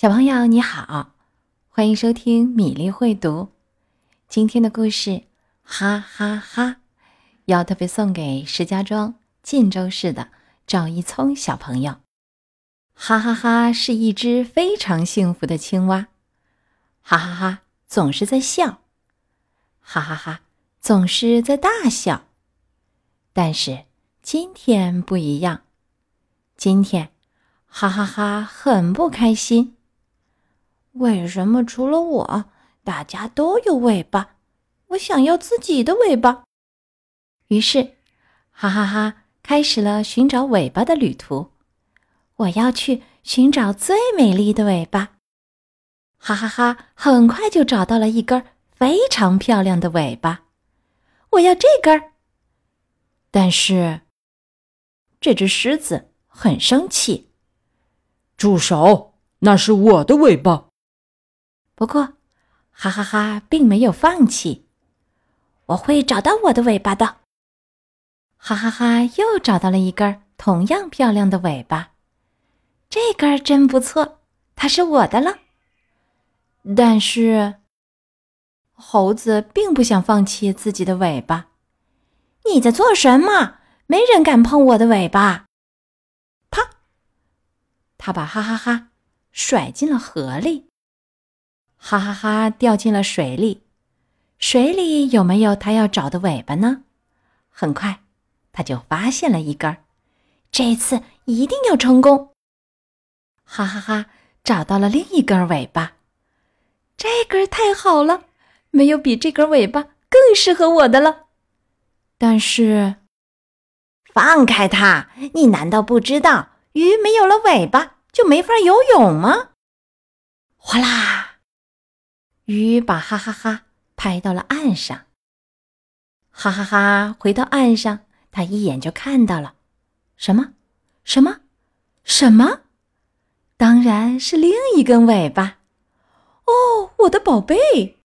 小朋友你好，欢迎收听米粒会读。今天的故事，哈哈哈，要特别送给石家庄晋州市的赵一聪小朋友。哈哈哈是一只非常幸福的青蛙，哈哈哈总是在笑，哈哈哈总是在大笑。但是今天不一样，今天哈哈哈很不开心。为什么除了我，大家都有尾巴？我想要自己的尾巴。于是，哈哈哈开始了寻找尾巴的旅途。我要去寻找最美丽的尾巴。哈哈哈！很快就找到了一根非常漂亮的尾巴。我要这根儿。但是，这只狮子很生气。住手！那是我的尾巴。不过，哈哈哈，并没有放弃。我会找到我的尾巴的。哈哈哈，又找到了一根同样漂亮的尾巴，这根真不错，它是我的了。但是，猴子并不想放弃自己的尾巴。你在做什么？没人敢碰我的尾巴！啪！他把哈哈哈甩进了河里。哈哈哈！掉进了水里，水里有没有他要找的尾巴呢？很快，他就发现了一根儿，这次一定要成功！哈哈哈！找到了另一根尾巴，这根太好了，没有比这根尾巴更适合我的了。但是，放开它！你难道不知道鱼没有了尾巴就没法游泳吗？哗啦！鱼把哈哈哈拍到了岸上。哈哈哈回到岸上，他一眼就看到了什么？什么？什么？当然是另一根尾巴。哦，我的宝贝！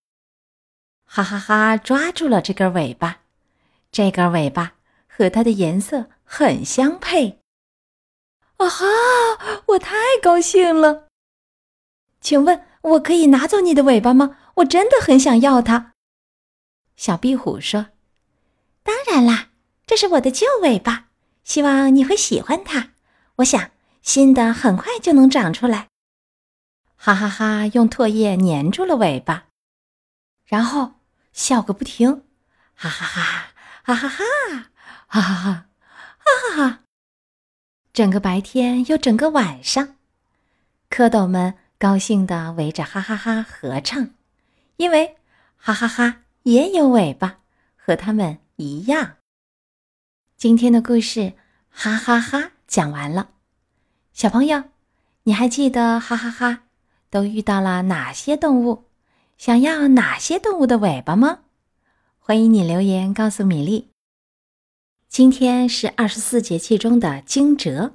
哈哈哈抓住了这根尾巴，这根尾巴和它的颜色很相配。啊哈！我太高兴了。请问？我可以拿走你的尾巴吗？我真的很想要它。小壁虎说：“当然啦，这是我的旧尾巴，希望你会喜欢它。我想新的很快就能长出来。”哈哈哈！用唾液粘住了尾巴，然后笑个不停，哈哈哈！哈哈哈！哈哈哈！哈哈哈！整个白天又整个晚上，蝌蚪们。高兴地围着哈哈哈合唱，因为哈哈哈也有尾巴，和他们一样。今天的故事哈哈哈讲完了，小朋友，你还记得哈哈哈都遇到了哪些动物？想要哪些动物的尾巴吗？欢迎你留言告诉米粒。今天是二十四节气中的惊蛰，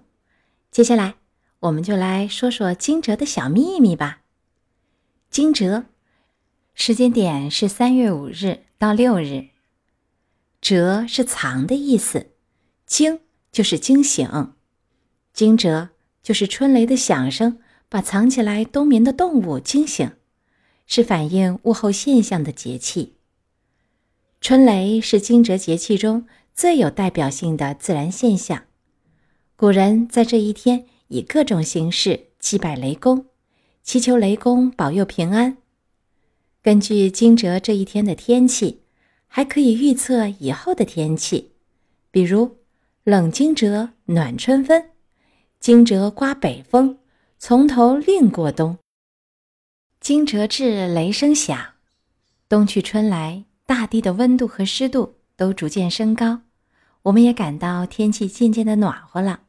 接下来。我们就来说说惊蛰的小秘密吧。惊蛰时间点是三月五日到六日。蛰是藏的意思，惊就是惊醒，惊蛰就是春雷的响声把藏起来冬眠的动物惊醒，是反映物候现象的节气。春雷是惊蛰节气中最有代表性的自然现象，古人在这一天。以各种形式祭拜雷公，祈求雷公保佑平安。根据惊蛰这一天的天气，还可以预测以后的天气，比如冷惊蛰暖春分，惊蛰刮北风，从头另过冬。惊蛰至雷声响，冬去春来，大地的温度和湿度都逐渐升高，我们也感到天气渐渐的暖和了。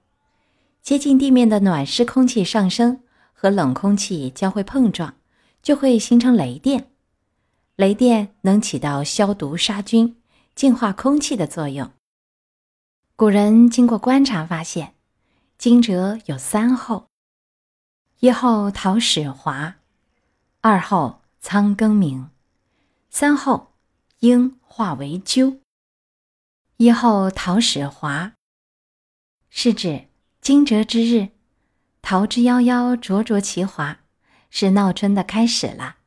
接近地面的暖湿空气上升，和冷空气交汇碰撞，就会形成雷电。雷电能起到消毒杀菌、净化空气的作用。古人经过观察发现，惊蛰有三候：一候桃始华，二候仓庚鸣，三候鹰化为鸠。一候桃始华，是指。惊蛰之日，桃之夭夭，灼灼其华，是闹春的开始了。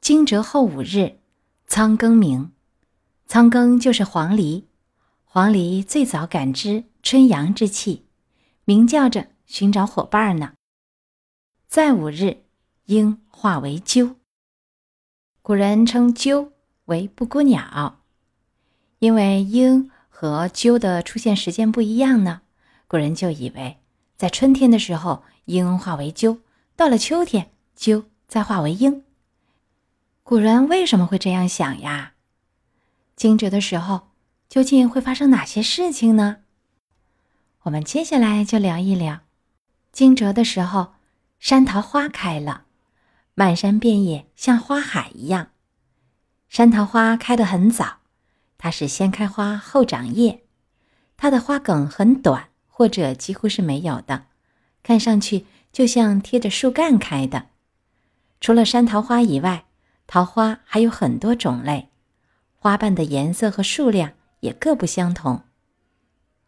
惊蛰后五日，仓庚鸣。仓庚就是黄鹂，黄鹂最早感知春阳之气，鸣叫着寻找伙伴呢。再五日，鹰化为鸠。古人称鸠为布谷鸟，因为鹰和鸠的出现时间不一样呢，古人就以为在春天的时候鹰化为鸠，到了秋天鸠再化为鹰。古人为什么会这样想呀？惊蛰的时候，究竟会发生哪些事情呢？我们接下来就聊一聊。惊蛰的时候，山桃花开了，满山遍野像花海一样。山桃花开得很早，它是先开花后长叶，它的花梗很短，或者几乎是没有的，看上去就像贴着树干开的。除了山桃花以外，桃花还有很多种类。花瓣的颜色和数量也各不相同。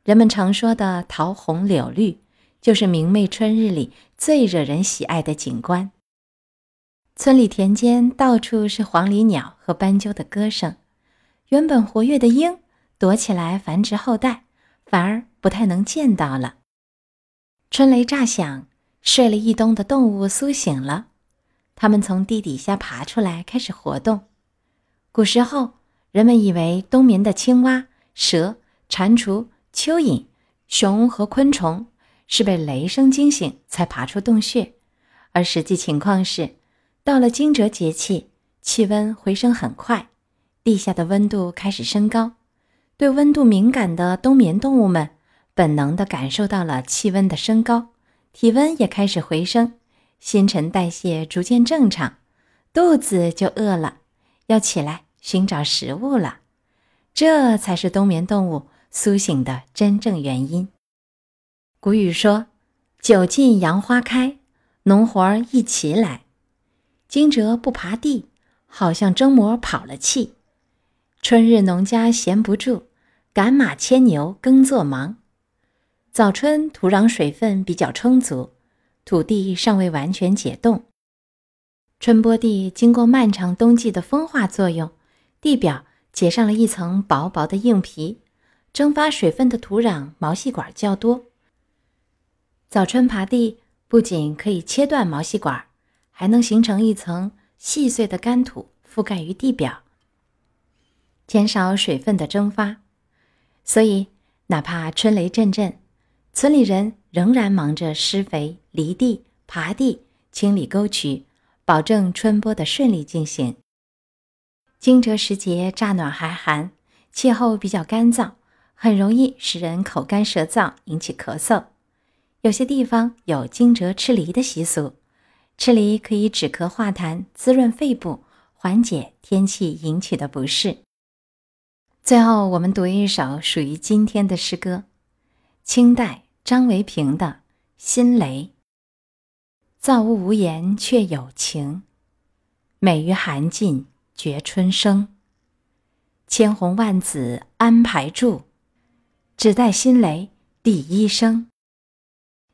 人们常说的桃红柳绿，就是明媚春日里最惹人喜爱的景观。村里田间到处是黄鹂鸟和斑鸠的歌声，原本活跃的鹰躲起来繁殖后代，反而不太能见到了。春雷炸响，睡了一冬的动物苏醒了，它们从地底下爬出来，开始活动。古时候。人们以为冬眠的青蛙、蛇、蟾蜍、蚯蚓、熊和昆虫是被雷声惊醒才爬出洞穴，而实际情况是，到了惊蛰节气，气温回升很快，地下的温度开始升高，对温度敏感的冬眠动物们本能地感受到了气温的升高，体温也开始回升，新陈代谢逐渐正常，肚子就饿了，要起来。寻找食物了，这才是冬眠动物苏醒的真正原因。古语说：“酒尽杨花开，农活儿一起来。”惊蛰不爬地，好像蒸馍跑了气。春日农家闲不住，赶马牵牛耕作忙。早春土壤水分比较充足，土地尚未完全解冻。春播地经过漫长冬季的风化作用。地表结上了一层薄薄的硬皮，蒸发水分的土壤毛细管较多。早春爬地不仅可以切断毛细管，还能形成一层细碎的干土覆盖于地表，减少水分的蒸发。所以，哪怕春雷阵阵，村里人仍然忙着施肥、犁地、耙地、清理沟渠，保证春播的顺利进行。惊蛰时节，乍暖还寒，气候比较干燥，很容易使人口干舌燥，引起咳嗽。有些地方有惊蛰吃梨的习俗，吃梨可以止咳化痰、滋润肺部，缓解天气引起的不适。最后，我们读一首属于今天的诗歌，清代张维平的《新雷》：造物无言却有情，美于寒尽。觉春生，千红万紫安排住，只待新雷第一声。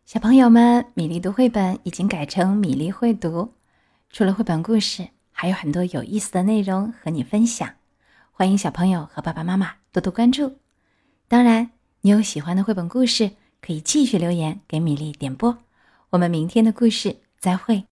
小朋友们，米粒读绘本已经改成米粒会读，除了绘本故事，还有很多有意思的内容和你分享。欢迎小朋友和爸爸妈妈多多关注。当然，你有喜欢的绘本故事，可以继续留言给米粒点播。我们明天的故事再会。